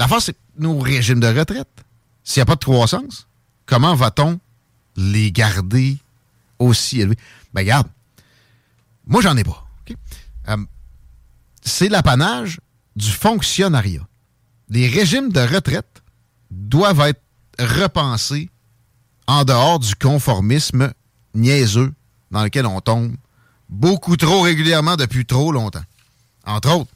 La force, c'est nos régimes de retraite. S'il n'y a pas de croissance, comment va-t-on les garder aussi élevés? Ben, regarde, moi, j'en ai pas. Euh, c'est l'apanage du fonctionnariat. Les régimes de retraite doivent être repensés en dehors du conformisme niaiseux dans lequel on tombe beaucoup trop régulièrement depuis trop longtemps. Entre autres.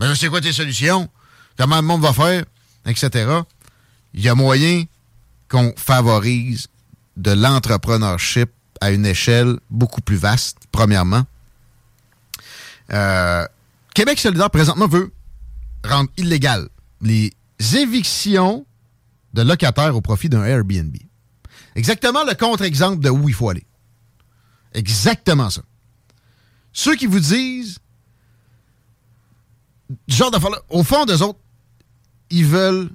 Mais c'est quoi tes solutions? Comment le monde va faire? Etc. Il y a moyen qu'on favorise de l'entrepreneurship à une échelle beaucoup plus vaste, premièrement. Euh, Québec solidaire, présentement, veut rendre illégal les évictions de locataires au profit d'un Airbnb. Exactement le contre-exemple de où il faut aller. Exactement ça. Ceux qui vous disent, genre d'affaires-là, au fond des autres, ils veulent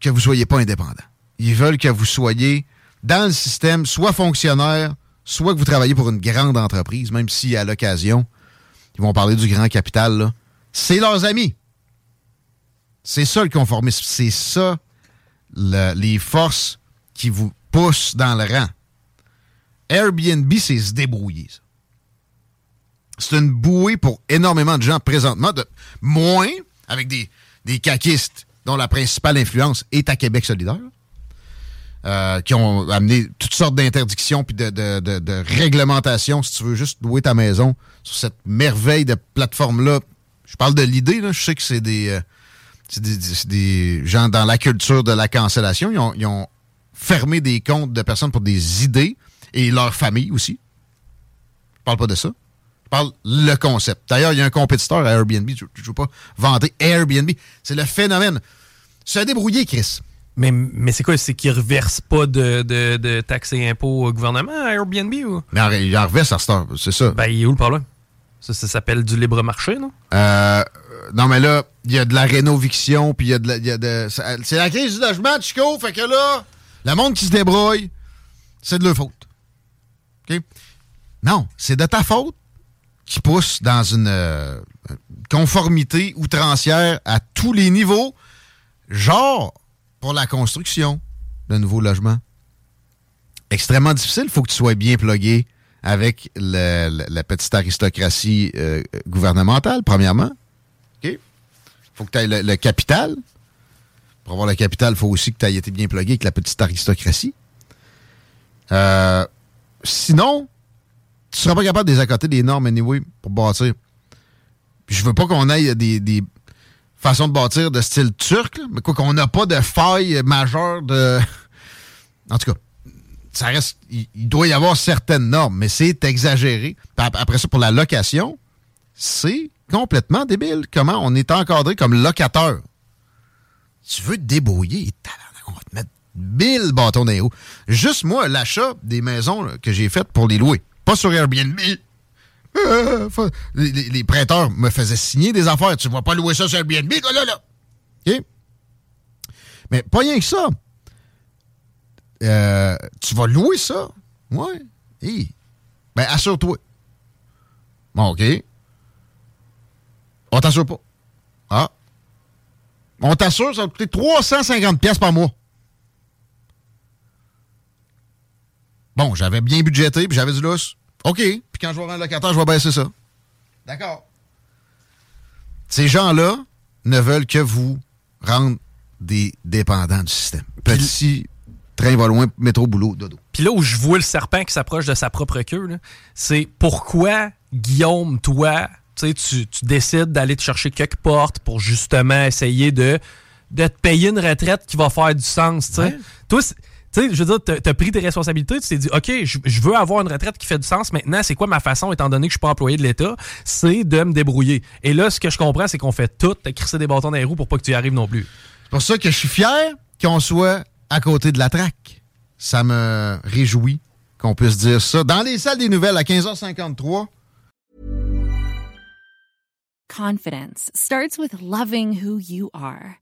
que vous soyez pas indépendant. Ils veulent que vous soyez dans le système, soit fonctionnaire, soit que vous travaillez pour une grande entreprise, même si à l'occasion, ils vont parler du grand capital, c'est leurs amis. C'est ça le conformisme. C'est ça le- les forces qui vous poussent dans le rang. Airbnb, c'est se débrouiller. ça. C'est une bouée pour énormément de gens présentement, de moins avec des, des caquistes dont la principale influence est à Québec solidaire, euh, qui ont amené toutes sortes d'interdictions puis de, de, réglementations, si tu veux juste louer ta maison sur cette merveille de plateforme-là. Je parle de l'idée, je sais que c'est des, euh, des, gens dans la culture de la cancellation. Ils ont, ils ont fermé des comptes de personnes pour des idées et leur famille aussi. Je parle pas de ça. Parle le concept. D'ailleurs, il y a un compétiteur à Airbnb. Je ne veux pas vanter Airbnb. C'est le phénomène. Se débrouiller, Chris. Mais, mais c'est quoi? C'est qu'ils reversent pas de, de, de taxes et impôts au gouvernement à Airbnb ou? Mais en- il en reverse à cette heure, c'est ça. Ben, il est où le problème? Ça, ça s'appelle du libre marché, non? Euh, non, mais là, il y a de la rénoviction, puis il y a de la. il y a de- C'est la crise du logement, Chico, fait que là, le monde qui se débrouille, c'est de leur faute. OK? Non, c'est de ta faute qui pousse dans une euh, conformité outrancière à tous les niveaux, genre pour la construction de nouveaux logements. Extrêmement difficile, il faut que tu sois bien plugué avec la petite aristocratie euh, gouvernementale, premièrement. OK? faut que tu aies le, le capital. Pour avoir le capital, il faut aussi que tu aies été bien plugué avec la petite aristocratie. Euh, sinon, tu seras pas capable de les des normes anyway pour bâtir. Je veux pas qu'on aille des, des façons de bâtir de style turc, mais quoi qu'on n'a pas de faille majeure de. En tout cas, ça reste. Il, doit y avoir certaines normes, mais c'est exagéré. Après ça, pour la location, c'est complètement débile. Comment on est encadré comme locateur. Tu veux te débrouiller, on va te mettre 1000 bâtons dans les roues. Juste moi, l'achat des maisons que j'ai faites pour les louer, pas sur Airbnb. Euh, les, prêteurs me faisaient signer des affaires. Tu vas pas louer ça sur Airbnb, toi, là, là. OK? Mais pas rien que ça. Euh, tu vas louer ça? Ouais. Hi. Ben, assure-toi. Bon, OK. On t'assure pas. Ah. On t'assure, ça va te coûter 350 pièces par mois. Bon, j'avais bien budgété, puis j'avais du lousse. OK. Puis quand je vais avoir un locataire, je vais baisser ça. D'accord. Ces gens-là ne veulent que vous rendre des dépendants du système. Petit train va loin, métro, boulot, dodo. Puis là où je vois le serpent qui s'approche de sa propre queue, c'est pourquoi, Guillaume, toi, tu, sais, tu décides d'aller te chercher quelques portes pour justement essayer de, de te payer une retraite qui va faire du sens. tu sais? Ouais. Toi, c'est- tu sais, je veux dire, t'as as pris tes responsabilités, tu t'es dit, OK, je, veux avoir une retraite qui fait du sens. Maintenant, c'est quoi ma façon, étant donné que je suis pas employé de l'État? C'est de me débrouiller. Et là, ce que je comprends, c'est qu'on fait tout, te crisser des bâtons dans les roues pour pas que tu y arrives non plus. C'est pour ça que je suis fier qu'on soit à côté de la traque. Ça me réjouit qu'on puisse dire ça. Dans les salles des nouvelles à 15h53, Confidence starts with loving who you are.